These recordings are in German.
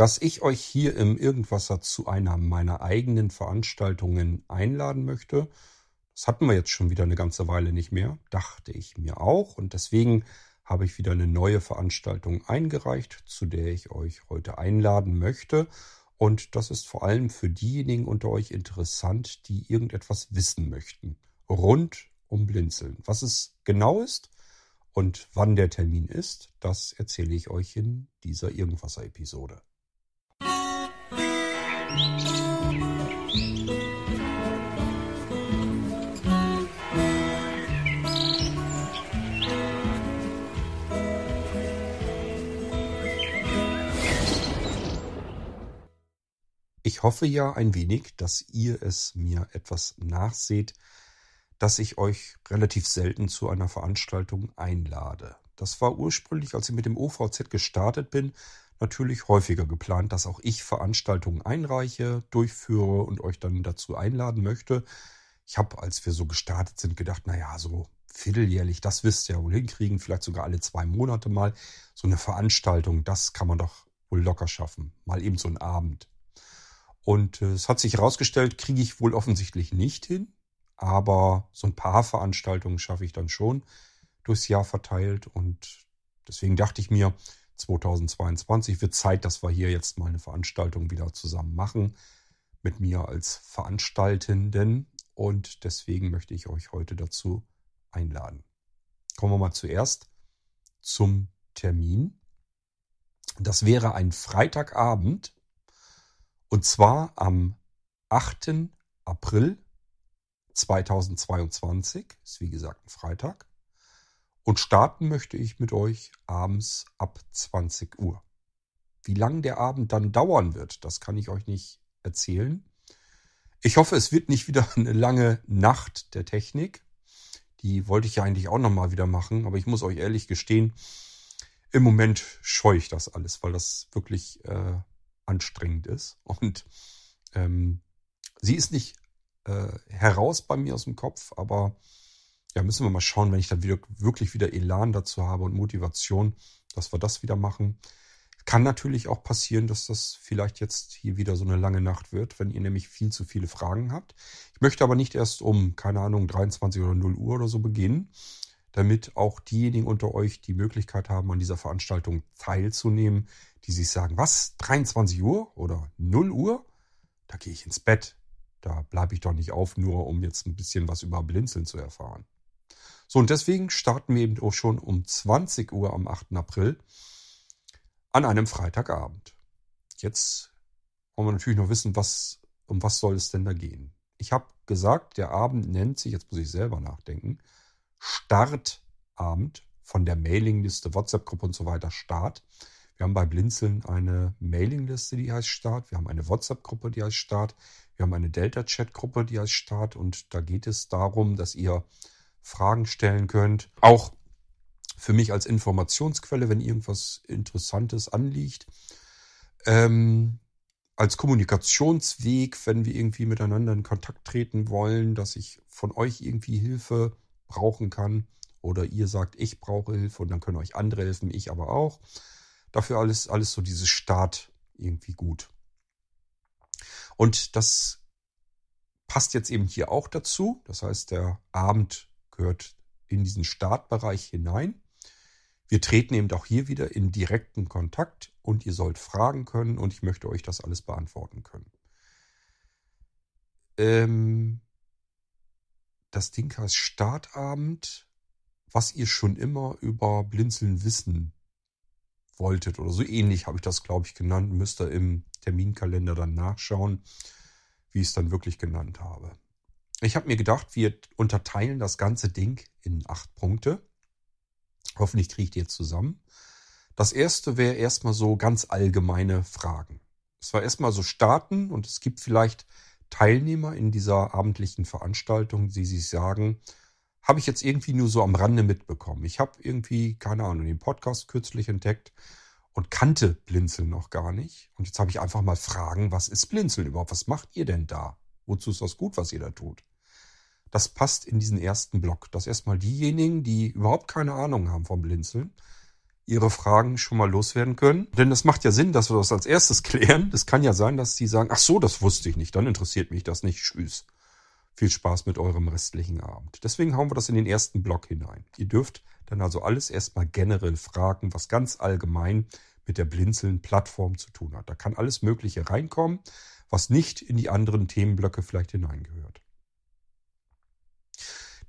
dass ich euch hier im Irgendwasser zu einer meiner eigenen Veranstaltungen einladen möchte. Das hatten wir jetzt schon wieder eine ganze Weile nicht mehr, dachte ich mir auch. Und deswegen habe ich wieder eine neue Veranstaltung eingereicht, zu der ich euch heute einladen möchte. Und das ist vor allem für diejenigen unter euch interessant, die irgendetwas wissen möchten. Rund um Blinzeln. Was es genau ist und wann der Termin ist, das erzähle ich euch in dieser Irgendwasser-Episode. Ich hoffe ja ein wenig, dass ihr es mir etwas nachseht, dass ich euch relativ selten zu einer Veranstaltung einlade. Das war ursprünglich, als ich mit dem OVZ gestartet bin, natürlich häufiger geplant, dass auch ich Veranstaltungen einreiche, durchführe und euch dann dazu einladen möchte. Ich habe, als wir so gestartet sind, gedacht, naja, so vierteljährlich, das wisst ihr ja wohl hinkriegen, vielleicht sogar alle zwei Monate mal. So eine Veranstaltung, das kann man doch wohl locker schaffen. Mal eben so einen Abend. Und äh, es hat sich herausgestellt, kriege ich wohl offensichtlich nicht hin. Aber so ein paar Veranstaltungen schaffe ich dann schon durchs Jahr verteilt. Und deswegen dachte ich mir, 2022 wird Zeit, dass wir hier jetzt mal eine Veranstaltung wieder zusammen machen. Mit mir als Veranstaltenden. Und deswegen möchte ich euch heute dazu einladen. Kommen wir mal zuerst zum Termin. Das wäre ein Freitagabend und zwar am 8. April 2022, ist wie gesagt ein Freitag. Und starten möchte ich mit euch abends ab 20 Uhr. Wie lang der Abend dann dauern wird, das kann ich euch nicht erzählen. Ich hoffe, es wird nicht wieder eine lange Nacht der Technik. Die wollte ich ja eigentlich auch nochmal wieder machen, aber ich muss euch ehrlich gestehen, im Moment scheue ich das alles, weil das wirklich äh, anstrengend ist. Und ähm, sie ist nicht äh, heraus bei mir aus dem Kopf, aber ja, müssen wir mal schauen, wenn ich dann wieder, wirklich wieder Elan dazu habe und Motivation, dass wir das wieder machen. Kann natürlich auch passieren, dass das vielleicht jetzt hier wieder so eine lange Nacht wird, wenn ihr nämlich viel zu viele Fragen habt. Ich möchte aber nicht erst um, keine Ahnung, 23 oder 0 Uhr oder so beginnen, damit auch diejenigen unter euch die Möglichkeit haben, an dieser Veranstaltung teilzunehmen, die sich sagen, was, 23 Uhr oder 0 Uhr? Da gehe ich ins Bett. Da bleibe ich doch nicht auf, nur um jetzt ein bisschen was über Blinzeln zu erfahren. So, und deswegen starten wir eben auch schon um 20 Uhr am 8. April an einem Freitagabend. Jetzt wollen wir natürlich noch wissen, was, um was soll es denn da gehen. Ich habe gesagt, der Abend nennt sich, jetzt muss ich selber nachdenken, Startabend von der Mailingliste, WhatsApp-Gruppe und so weiter Start. Wir haben bei Blinzeln eine Mailingliste, die heißt Start. Wir haben eine WhatsApp-Gruppe, die heißt Start. Wir haben eine Delta-Chat-Gruppe, die heißt Start. Und da geht es darum, dass ihr Fragen stellen könnt. Auch für mich als Informationsquelle, wenn irgendwas Interessantes anliegt. Ähm, als Kommunikationsweg, wenn wir irgendwie miteinander in Kontakt treten wollen, dass ich von euch irgendwie Hilfe brauchen kann oder ihr sagt, ich brauche Hilfe und dann können euch andere helfen, ich aber auch. Dafür alles, alles so dieses Start irgendwie gut. Und das passt jetzt eben hier auch dazu. Das heißt, der Abend gehört in diesen Startbereich hinein. Wir treten eben auch hier wieder in direkten Kontakt und ihr sollt fragen können und ich möchte euch das alles beantworten können. Ähm, das Ding heißt Startabend, was ihr schon immer über Blinzeln wissen wolltet oder so ähnlich habe ich das, glaube ich, genannt. Müsst ihr im Terminkalender dann nachschauen, wie ich es dann wirklich genannt habe. Ich habe mir gedacht, wir unterteilen das ganze Ding in acht Punkte. Hoffentlich kriegt ihr zusammen. Das erste wäre erstmal so ganz allgemeine Fragen. Es war erstmal so starten und es gibt vielleicht Teilnehmer in dieser abendlichen Veranstaltung, die sich sagen, habe ich jetzt irgendwie nur so am Rande mitbekommen. Ich habe irgendwie, keine Ahnung, den Podcast kürzlich entdeckt und kannte Blinzeln noch gar nicht. Und jetzt habe ich einfach mal Fragen, was ist Blinzeln überhaupt? Was macht ihr denn da? Wozu ist das gut, was ihr da tut? Das passt in diesen ersten Block. Das erstmal diejenigen, die überhaupt keine Ahnung haben vom Blinzeln, ihre Fragen schon mal loswerden können. Denn das macht ja Sinn, dass wir das als erstes klären. Es kann ja sein, dass die sagen, ach so, das wusste ich nicht, dann interessiert mich das nicht. Tschüss. Viel Spaß mit eurem restlichen Abend. Deswegen hauen wir das in den ersten Block hinein. Ihr dürft dann also alles erstmal generell fragen, was ganz allgemein mit der Blinzeln-Plattform zu tun hat. Da kann alles Mögliche reinkommen, was nicht in die anderen Themenblöcke vielleicht hineingehört.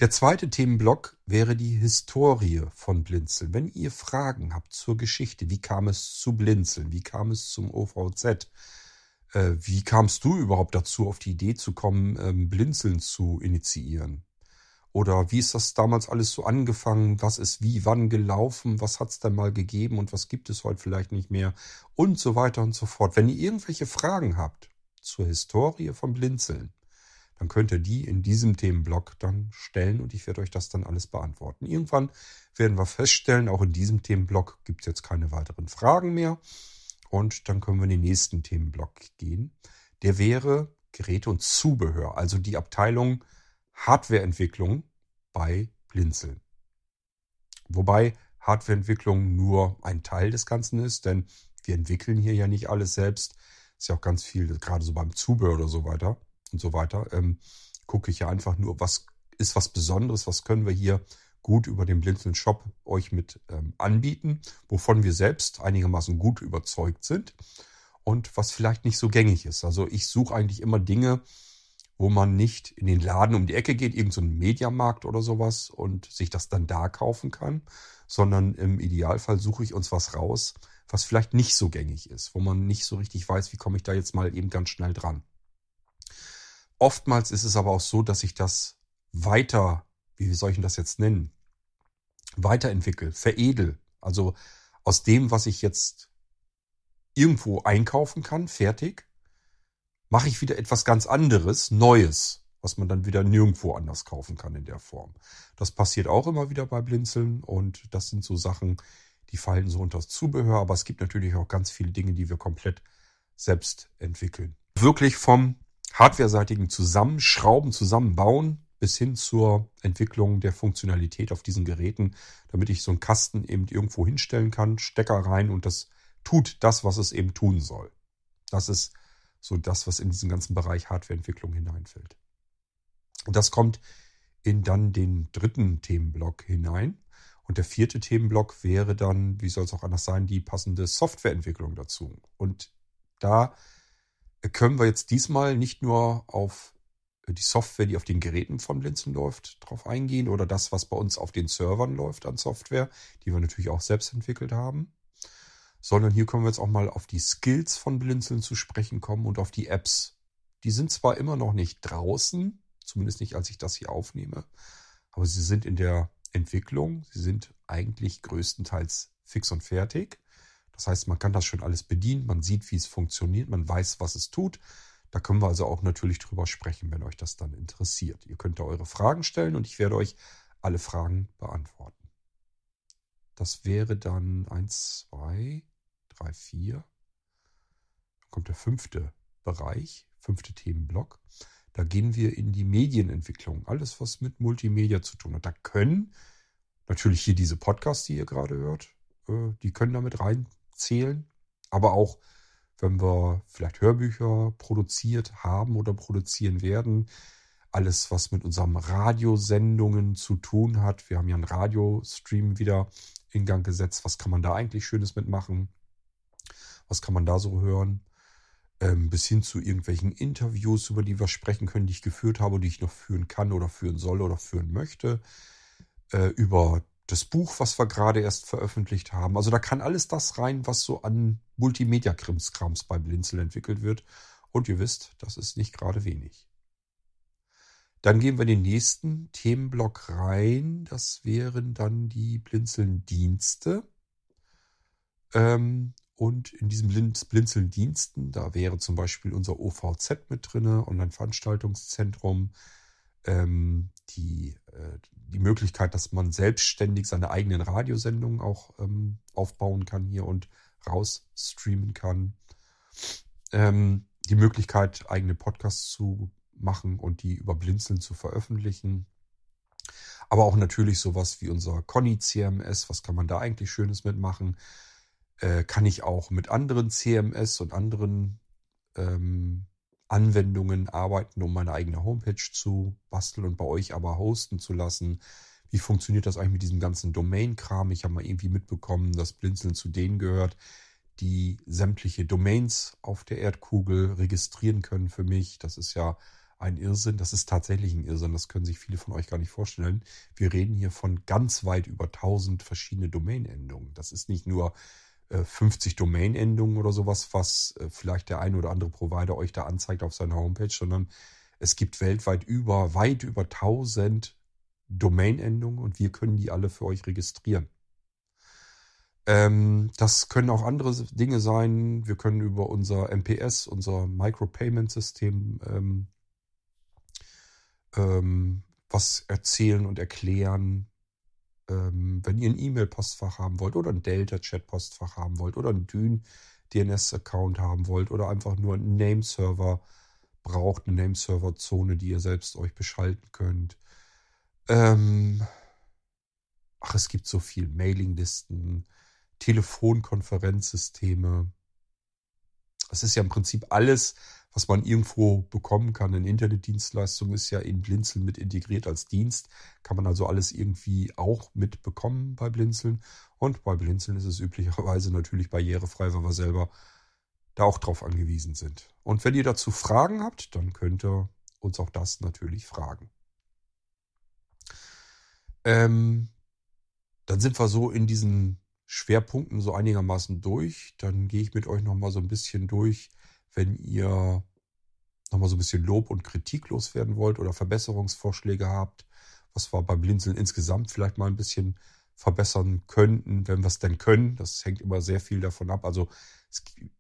Der zweite Themenblock wäre die Historie von Blinzeln. Wenn ihr Fragen habt zur Geschichte, wie kam es zu Blinzeln, wie kam es zum OVZ, äh, wie kamst du überhaupt dazu, auf die Idee zu kommen, ähm, Blinzeln zu initiieren? Oder wie ist das damals alles so angefangen? Was ist wie, wann gelaufen? Was hat es denn mal gegeben und was gibt es heute vielleicht nicht mehr? Und so weiter und so fort. Wenn ihr irgendwelche Fragen habt zur Historie von Blinzeln, dann könnt ihr die in diesem Themenblock dann stellen und ich werde euch das dann alles beantworten. Irgendwann werden wir feststellen, auch in diesem Themenblock gibt es jetzt keine weiteren Fragen mehr. Und dann können wir in den nächsten Themenblock gehen. Der wäre Geräte und Zubehör, also die Abteilung Hardwareentwicklung bei Blinzeln. Wobei Hardwareentwicklung nur ein Teil des Ganzen ist, denn wir entwickeln hier ja nicht alles selbst. Ist ja auch ganz viel, gerade so beim Zubehör oder so weiter und so weiter, ähm, gucke ich ja einfach nur, was ist was Besonderes, was können wir hier gut über den Blinzeln Shop euch mit ähm, anbieten, wovon wir selbst einigermaßen gut überzeugt sind und was vielleicht nicht so gängig ist. Also ich suche eigentlich immer Dinge, wo man nicht in den Laden um die Ecke geht, irgendein so Mediamarkt oder sowas und sich das dann da kaufen kann, sondern im Idealfall suche ich uns was raus, was vielleicht nicht so gängig ist, wo man nicht so richtig weiß, wie komme ich da jetzt mal eben ganz schnell dran. Oftmals ist es aber auch so, dass ich das weiter wie soll ich das jetzt nennen? Weiterentwickle, veredel. Also aus dem, was ich jetzt irgendwo einkaufen kann, fertig, mache ich wieder etwas ganz anderes, Neues, was man dann wieder nirgendwo anders kaufen kann in der Form. Das passiert auch immer wieder bei Blinzeln und das sind so Sachen, die fallen so unter das Zubehör, aber es gibt natürlich auch ganz viele Dinge, die wir komplett selbst entwickeln. Wirklich vom hardwareseitigen Zusammenschrauben, Zusammenbauen bis hin zur Entwicklung der Funktionalität auf diesen Geräten, damit ich so einen Kasten eben irgendwo hinstellen kann, Stecker rein und das tut das, was es eben tun soll. Das ist so das, was in diesen ganzen Bereich Hardwareentwicklung hineinfällt. Und das kommt in dann den dritten Themenblock hinein. Und der vierte Themenblock wäre dann, wie soll es auch anders sein, die passende Softwareentwicklung dazu. Und da können wir jetzt diesmal nicht nur auf die Software, die auf den Geräten von Blinzeln läuft, drauf eingehen oder das, was bei uns auf den Servern läuft an Software, die wir natürlich auch selbst entwickelt haben. Sondern hier können wir jetzt auch mal auf die Skills von Blinzeln zu sprechen kommen und auf die Apps. Die sind zwar immer noch nicht draußen, zumindest nicht, als ich das hier aufnehme, aber sie sind in der Entwicklung. Sie sind eigentlich größtenteils fix und fertig. Das heißt, man kann das schon alles bedienen, man sieht, wie es funktioniert, man weiß, was es tut. Da können wir also auch natürlich drüber sprechen, wenn euch das dann interessiert. Ihr könnt da eure Fragen stellen und ich werde euch alle Fragen beantworten. Das wäre dann 1, 2, 3, 4. Dann kommt der fünfte Bereich, fünfte Themenblock. Da gehen wir in die Medienentwicklung. Alles, was mit Multimedia zu tun hat. Da können natürlich hier diese Podcasts, die ihr gerade hört, äh, die können damit reinzählen. Aber auch wenn wir vielleicht Hörbücher produziert haben oder produzieren werden. Alles, was mit unseren Radiosendungen zu tun hat. Wir haben ja einen Radiostream wieder in Gang gesetzt. Was kann man da eigentlich Schönes mitmachen? Was kann man da so hören? Ähm, bis hin zu irgendwelchen Interviews, über die wir sprechen können, die ich geführt habe, die ich noch führen kann oder führen soll oder führen möchte. Äh, über das Buch, was wir gerade erst veröffentlicht haben. Also da kann alles das rein, was so an Multimedia-Krimskrams bei Blinzel entwickelt wird. Und ihr wisst, das ist nicht gerade wenig. Dann gehen wir in den nächsten Themenblock rein. Das wären dann die Blinzeln-Dienste. Ähm, und in diesen Blinzeln-Diensten, da wäre zum Beispiel unser OVZ mit drin, Online-Veranstaltungszentrum, ähm, die, äh, die Möglichkeit, dass man selbstständig seine eigenen Radiosendungen auch ähm, aufbauen kann hier und rausstreamen kann. Ähm, die Möglichkeit, eigene Podcasts zu machen und die über Blinzeln zu veröffentlichen. Aber auch natürlich sowas wie unser Conny CMS. Was kann man da eigentlich Schönes mitmachen? Äh, kann ich auch mit anderen CMS und anderen ähm, Anwendungen arbeiten, um meine eigene Homepage zu basteln und bei euch aber hosten zu lassen? Wie funktioniert das eigentlich mit diesem ganzen Domain-Kram? Ich habe mal irgendwie mitbekommen, dass Blinzeln zu denen gehört, die sämtliche Domains auf der Erdkugel registrieren können für mich. Das ist ja ein Irrsinn. Das ist tatsächlich ein Irrsinn. Das können sich viele von euch gar nicht vorstellen. Wir reden hier von ganz weit über 1000 verschiedene Domain-Endungen. Das ist nicht nur 50 äh, Domain-Endungen oder sowas, was äh, vielleicht der ein oder andere Provider euch da anzeigt auf seiner Homepage, sondern es gibt weltweit über, weit über 1000 Domain-Endungen und wir können die alle für euch registrieren. Ähm, das können auch andere Dinge sein. Wir können über unser MPS, unser Micropayment-System, ähm, ähm, was erzählen und erklären. Ähm, wenn ihr ein E-Mail-Postfach haben wollt oder ein Delta-Chat-Postfach haben wollt oder einen Dyn DNS-Account haben wollt oder einfach nur einen Nameserver braucht, eine Nameserver-Zone, die ihr selbst euch beschalten könnt. Ähm, ach, es gibt so viel Mailinglisten, Telefonkonferenzsysteme. Es ist ja im Prinzip alles, was man irgendwo bekommen kann. Eine Internetdienstleistung ist ja in Blinzeln mit integriert als Dienst. Kann man also alles irgendwie auch mitbekommen bei Blinzeln. Und bei Blinzeln ist es üblicherweise natürlich barrierefrei, weil wir selber da auch drauf angewiesen sind. Und wenn ihr dazu Fragen habt, dann könnt ihr uns auch das natürlich fragen. Ähm, dann sind wir so in diesen Schwerpunkten so einigermaßen durch. Dann gehe ich mit euch nochmal so ein bisschen durch, wenn ihr nochmal so ein bisschen Lob und Kritik loswerden wollt oder Verbesserungsvorschläge habt, was wir beim Blinzeln insgesamt vielleicht mal ein bisschen verbessern könnten, wenn wir es denn können. Das hängt immer sehr viel davon ab. Also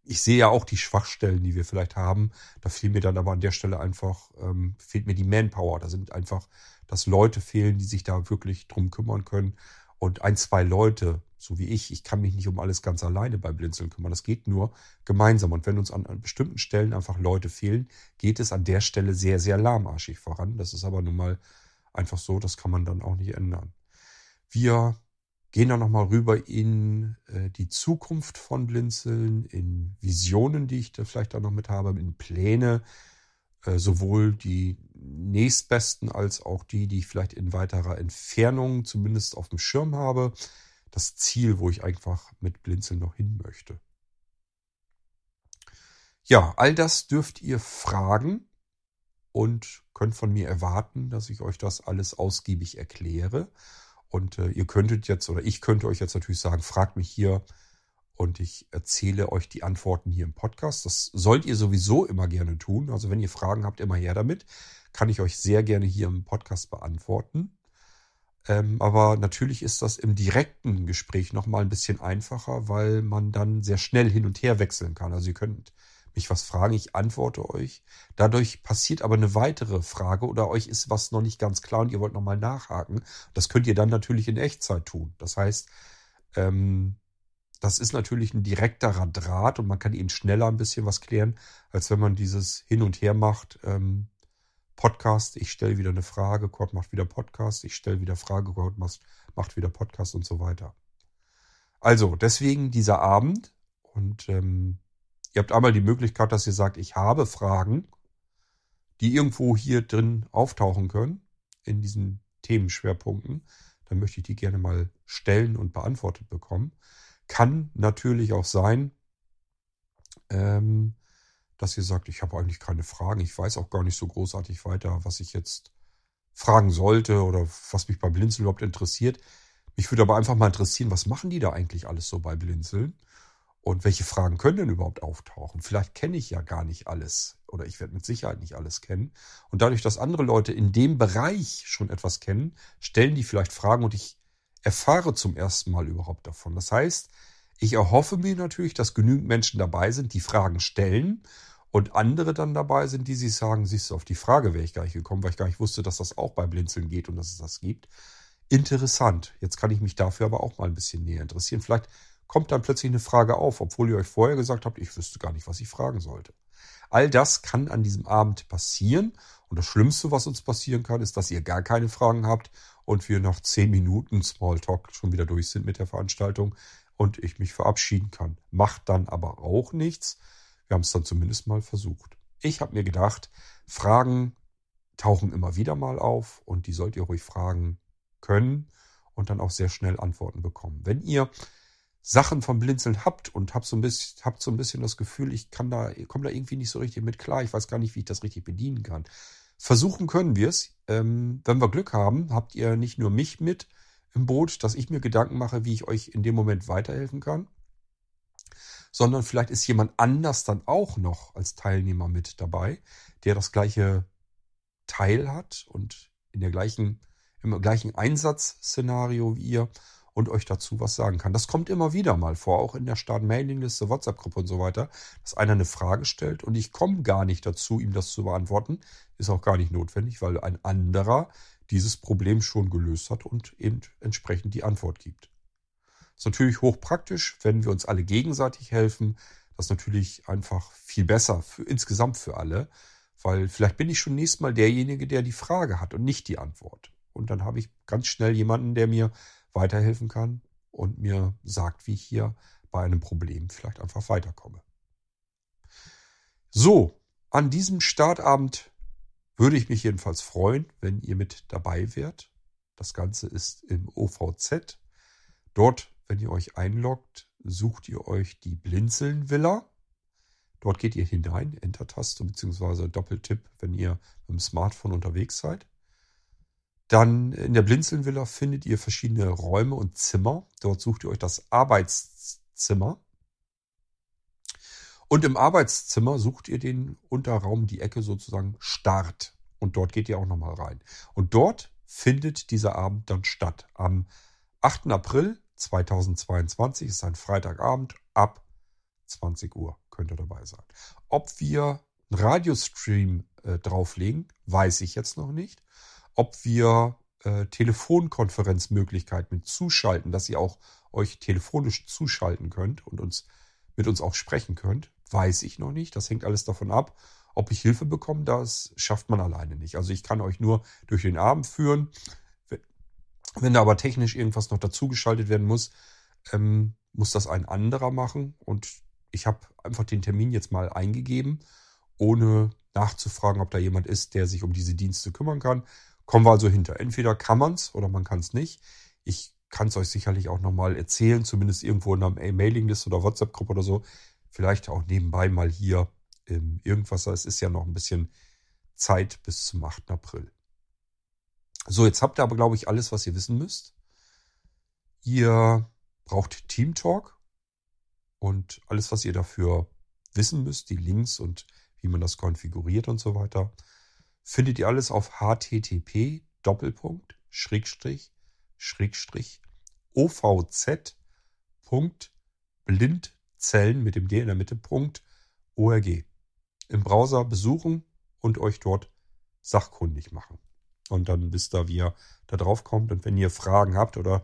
ich sehe ja auch die Schwachstellen, die wir vielleicht haben. Da fehlt mir dann aber an der Stelle einfach, ähm, fehlt mir die Manpower. Da sind einfach, dass Leute fehlen, die sich da wirklich drum kümmern können. Und ein, zwei Leute, so wie ich, ich kann mich nicht um alles ganz alleine bei Blinzeln kümmern. Das geht nur gemeinsam. Und wenn uns an, an bestimmten Stellen einfach Leute fehlen, geht es an der Stelle sehr, sehr lahmarschig voran. Das ist aber nun mal einfach so, das kann man dann auch nicht ändern. Wir gehen dann nochmal rüber in äh, die Zukunft von Blinzeln, in Visionen, die ich da vielleicht auch noch mit habe, in Pläne, äh, sowohl die nächstbesten als auch die, die ich vielleicht in weiterer Entfernung zumindest auf dem Schirm habe. Das Ziel, wo ich einfach mit Blinzeln noch hin möchte. Ja, all das dürft ihr fragen und könnt von mir erwarten, dass ich euch das alles ausgiebig erkläre. Und äh, ihr könntet jetzt, oder ich könnte euch jetzt natürlich sagen, fragt mich hier und ich erzähle euch die Antworten hier im Podcast. Das sollt ihr sowieso immer gerne tun. Also wenn ihr Fragen habt, immer her damit. Kann ich euch sehr gerne hier im Podcast beantworten. Ähm, aber natürlich ist das im direkten Gespräch nochmal ein bisschen einfacher, weil man dann sehr schnell hin und her wechseln kann. Also ihr könnt mich was fragen, ich antworte euch. Dadurch passiert aber eine weitere Frage oder euch ist was noch nicht ganz klar und ihr wollt nochmal nachhaken. Das könnt ihr dann natürlich in Echtzeit tun. Das heißt, ähm, das ist natürlich ein direkterer Draht und man kann ihn schneller ein bisschen was klären, als wenn man dieses hin und her macht. Ähm, Podcast, ich stelle wieder eine Frage, Kurt macht wieder Podcast, ich stelle wieder Frage, Kurt macht wieder Podcast und so weiter. Also, deswegen dieser Abend und ähm, ihr habt einmal die Möglichkeit, dass ihr sagt, ich habe Fragen, die irgendwo hier drin auftauchen können, in diesen Themenschwerpunkten. Dann möchte ich die gerne mal stellen und beantwortet bekommen. Kann natürlich auch sein, ähm, dass ihr sagt, ich habe eigentlich keine Fragen, ich weiß auch gar nicht so großartig weiter, was ich jetzt fragen sollte oder was mich bei Blinzeln überhaupt interessiert. Mich würde aber einfach mal interessieren, was machen die da eigentlich alles so bei Blinzeln? Und welche Fragen können denn überhaupt auftauchen? Vielleicht kenne ich ja gar nicht alles oder ich werde mit Sicherheit nicht alles kennen. Und dadurch, dass andere Leute in dem Bereich schon etwas kennen, stellen die vielleicht Fragen und ich erfahre zum ersten Mal überhaupt davon. Das heißt, ich erhoffe mir natürlich, dass genügend Menschen dabei sind, die Fragen stellen und andere dann dabei sind, die sich sagen, siehst du, auf die Frage wäre ich gar nicht gekommen, weil ich gar nicht wusste, dass das auch bei Blinzeln geht und dass es das gibt. Interessant. Jetzt kann ich mich dafür aber auch mal ein bisschen näher interessieren. Vielleicht kommt dann plötzlich eine Frage auf, obwohl ihr euch vorher gesagt habt, ich wüsste gar nicht, was ich fragen sollte. All das kann an diesem Abend passieren. Und das Schlimmste, was uns passieren kann, ist, dass ihr gar keine Fragen habt und wir nach zehn Minuten Smalltalk schon wieder durch sind mit der Veranstaltung und ich mich verabschieden kann. Macht dann aber auch nichts. Wir haben es dann zumindest mal versucht. Ich habe mir gedacht, Fragen tauchen immer wieder mal auf und die sollt ihr ruhig fragen können und dann auch sehr schnell Antworten bekommen. Wenn ihr Sachen vom Blinzeln habt und habt so ein bisschen, habt so ein bisschen das Gefühl, ich kann da, komme da irgendwie nicht so richtig mit klar, ich weiß gar nicht, wie ich das richtig bedienen kann. Versuchen können wir es. Ähm, wenn wir Glück haben, habt ihr nicht nur mich mit im Boot, dass ich mir Gedanken mache, wie ich euch in dem Moment weiterhelfen kann, sondern vielleicht ist jemand anders dann auch noch als Teilnehmer mit dabei, der das gleiche Teil hat und in der gleichen, im gleichen Einsatzszenario wie ihr und euch dazu was sagen kann. Das kommt immer wieder mal vor, auch in der Start-Mailing-Liste, WhatsApp-Gruppe und so weiter, dass einer eine Frage stellt und ich komme gar nicht dazu, ihm das zu beantworten. Ist auch gar nicht notwendig, weil ein anderer dieses Problem schon gelöst hat und eben entsprechend die Antwort gibt. Ist natürlich hochpraktisch, wenn wir uns alle gegenseitig helfen. Das ist natürlich einfach viel besser für insgesamt für alle, weil vielleicht bin ich schon nächstes Mal derjenige, der die Frage hat und nicht die Antwort. Und dann habe ich ganz schnell jemanden, der mir weiterhelfen kann und mir sagt, wie ich hier bei einem Problem vielleicht einfach weiterkomme. So, an diesem Startabend würde ich mich jedenfalls freuen, wenn ihr mit dabei wärt. Das Ganze ist im OVZ. Dort, wenn ihr euch einloggt, sucht ihr euch die Blinzeln-Villa. Dort geht ihr hinein, Enter-Taste bzw. Doppeltipp, wenn ihr mit dem Smartphone unterwegs seid. Dann in der Blinzeln-Villa findet ihr verschiedene Räume und Zimmer. Dort sucht ihr euch das Arbeitszimmer. Und im Arbeitszimmer sucht ihr den Unterraum, die Ecke sozusagen Start. Und dort geht ihr auch nochmal rein. Und dort findet dieser Abend dann statt. Am 8. April 2022 ist ein Freitagabend ab 20 Uhr könnt ihr dabei sein. Ob wir einen Radiostream äh, drauflegen, weiß ich jetzt noch nicht ob wir äh, Telefonkonferenzmöglichkeit mit zuschalten, dass ihr auch euch telefonisch zuschalten könnt und uns mit uns auch sprechen könnt, weiß ich noch nicht. Das hängt alles davon ab, ob ich Hilfe bekomme. Das schafft man alleine nicht. Also ich kann euch nur durch den Abend führen. Wenn da aber technisch irgendwas noch dazugeschaltet werden muss, ähm, muss das ein anderer machen. Und ich habe einfach den Termin jetzt mal eingegeben, ohne nachzufragen, ob da jemand ist, der sich um diese Dienste kümmern kann. Kommen wir also hinter. Entweder kann man es oder man kann es nicht. Ich kann es euch sicherlich auch nochmal erzählen, zumindest irgendwo in einer Mailingliste oder WhatsApp-Gruppe oder so. Vielleicht auch nebenbei mal hier im irgendwas. Es ist ja noch ein bisschen Zeit bis zum 8. April. So, jetzt habt ihr aber, glaube ich, alles, was ihr wissen müsst. Ihr braucht Team Talk und alles, was ihr dafür wissen müsst, die Links und wie man das konfiguriert und so weiter findet ihr alles auf http Doppelpunkt Schrägstrich Schrägstrich ovz.blindzellen mit dem D in der Mitte Punkt org. Im Browser besuchen und euch dort sachkundig machen. Und dann wisst ihr, wie ihr da drauf kommt. Und wenn ihr Fragen habt oder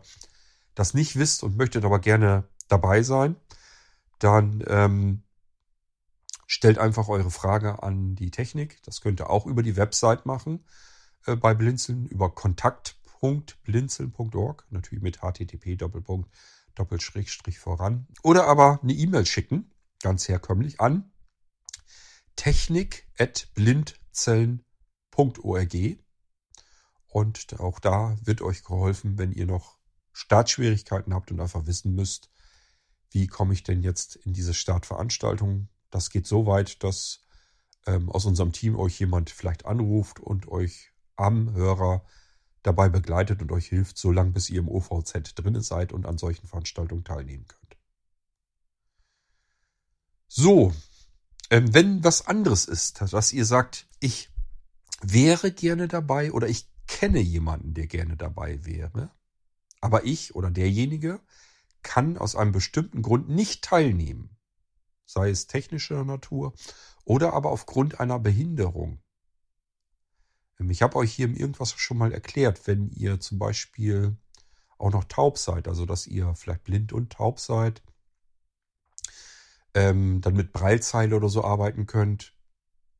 das nicht wisst und möchtet aber gerne dabei sein, dann ähm, Stellt einfach eure Frage an die Technik. Das könnt ihr auch über die Website machen äh, bei Blinzeln, über kontakt.blinzeln.org, natürlich mit http Doppelpunkt Doppelschrägstrich voran. Oder aber eine E-Mail schicken, ganz herkömmlich, an technik.blindzellen.org. Und auch da wird euch geholfen, wenn ihr noch Startschwierigkeiten habt und einfach wissen müsst, wie komme ich denn jetzt in diese Startveranstaltung? Das geht so weit, dass ähm, aus unserem Team euch jemand vielleicht anruft und euch am Hörer dabei begleitet und euch hilft, so lange bis ihr im OVZ drin seid und an solchen Veranstaltungen teilnehmen könnt. So, ähm, wenn was anderes ist, dass ihr sagt, ich wäre gerne dabei oder ich kenne jemanden, der gerne dabei wäre, aber ich oder derjenige kann aus einem bestimmten Grund nicht teilnehmen, sei es technischer Natur oder aber aufgrund einer Behinderung. Ähm, ich habe euch hier irgendwas schon mal erklärt, wenn ihr zum Beispiel auch noch taub seid, also dass ihr vielleicht blind und taub seid, ähm, dann mit Breilzeile oder so arbeiten könnt,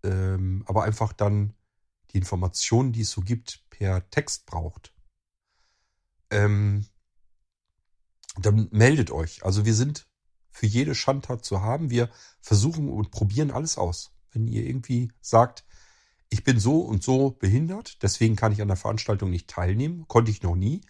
ähm, aber einfach dann die Informationen, die es so gibt, per Text braucht, ähm, dann meldet euch. Also wir sind für jede Schandtat zu haben. Wir versuchen und probieren alles aus. Wenn ihr irgendwie sagt, ich bin so und so behindert, deswegen kann ich an der Veranstaltung nicht teilnehmen, konnte ich noch nie,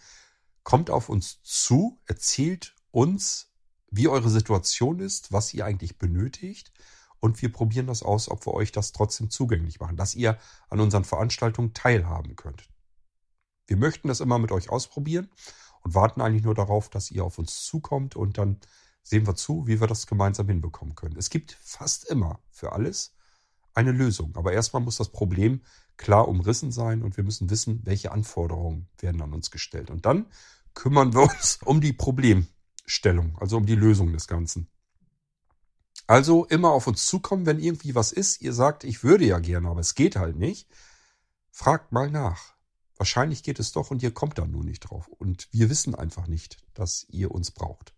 kommt auf uns zu, erzählt uns, wie eure Situation ist, was ihr eigentlich benötigt und wir probieren das aus, ob wir euch das trotzdem zugänglich machen, dass ihr an unseren Veranstaltungen teilhaben könnt. Wir möchten das immer mit euch ausprobieren und warten eigentlich nur darauf, dass ihr auf uns zukommt und dann sehen wir zu, wie wir das gemeinsam hinbekommen können. Es gibt fast immer für alles eine Lösung, aber erstmal muss das Problem klar umrissen sein und wir müssen wissen, welche Anforderungen werden an uns gestellt. Und dann kümmern wir uns um die Problemstellung, also um die Lösung des Ganzen. Also immer auf uns zukommen, wenn irgendwie was ist. Ihr sagt, ich würde ja gerne, aber es geht halt nicht. Fragt mal nach. Wahrscheinlich geht es doch und ihr kommt da nur nicht drauf. Und wir wissen einfach nicht, dass ihr uns braucht.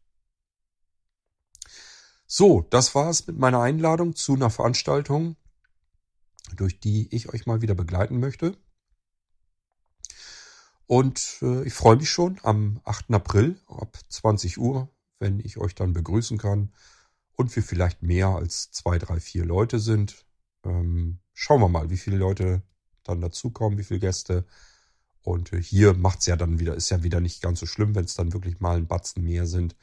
So, das war es mit meiner Einladung zu einer Veranstaltung, durch die ich euch mal wieder begleiten möchte. Und äh, ich freue mich schon am 8. April ab 20 Uhr, wenn ich euch dann begrüßen kann und wir vielleicht mehr als zwei, drei, vier Leute sind. Ähm, schauen wir mal, wie viele Leute dann dazukommen, wie viele Gäste. Und äh, hier macht's ja dann wieder, ist ja wieder nicht ganz so schlimm, wenn es dann wirklich mal ein Batzen mehr sind.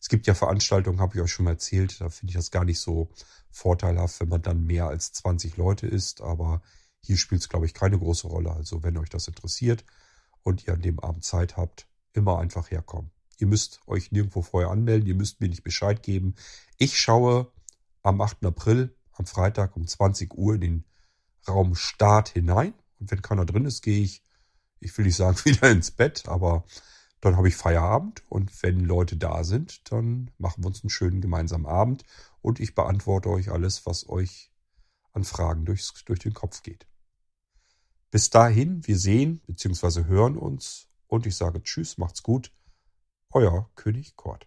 Es gibt ja Veranstaltungen, habe ich euch schon mal erzählt, da finde ich das gar nicht so vorteilhaft, wenn man dann mehr als 20 Leute ist. Aber hier spielt es, glaube ich, keine große Rolle. Also wenn euch das interessiert und ihr an dem Abend Zeit habt, immer einfach herkommen. Ihr müsst euch nirgendwo vorher anmelden, ihr müsst mir nicht Bescheid geben. Ich schaue am 8. April, am Freitag um 20 Uhr in den Raum Start hinein. Und wenn keiner drin ist, gehe ich, ich will nicht sagen wieder ins Bett, aber dann habe ich Feierabend. Und wenn Leute da sind, dann machen wir uns einen schönen gemeinsamen Abend. Und ich beantworte euch alles, was euch an Fragen durchs, durch den Kopf geht. Bis dahin, wir sehen bzw. hören uns und ich sage Tschüss, macht's gut euer König Kort.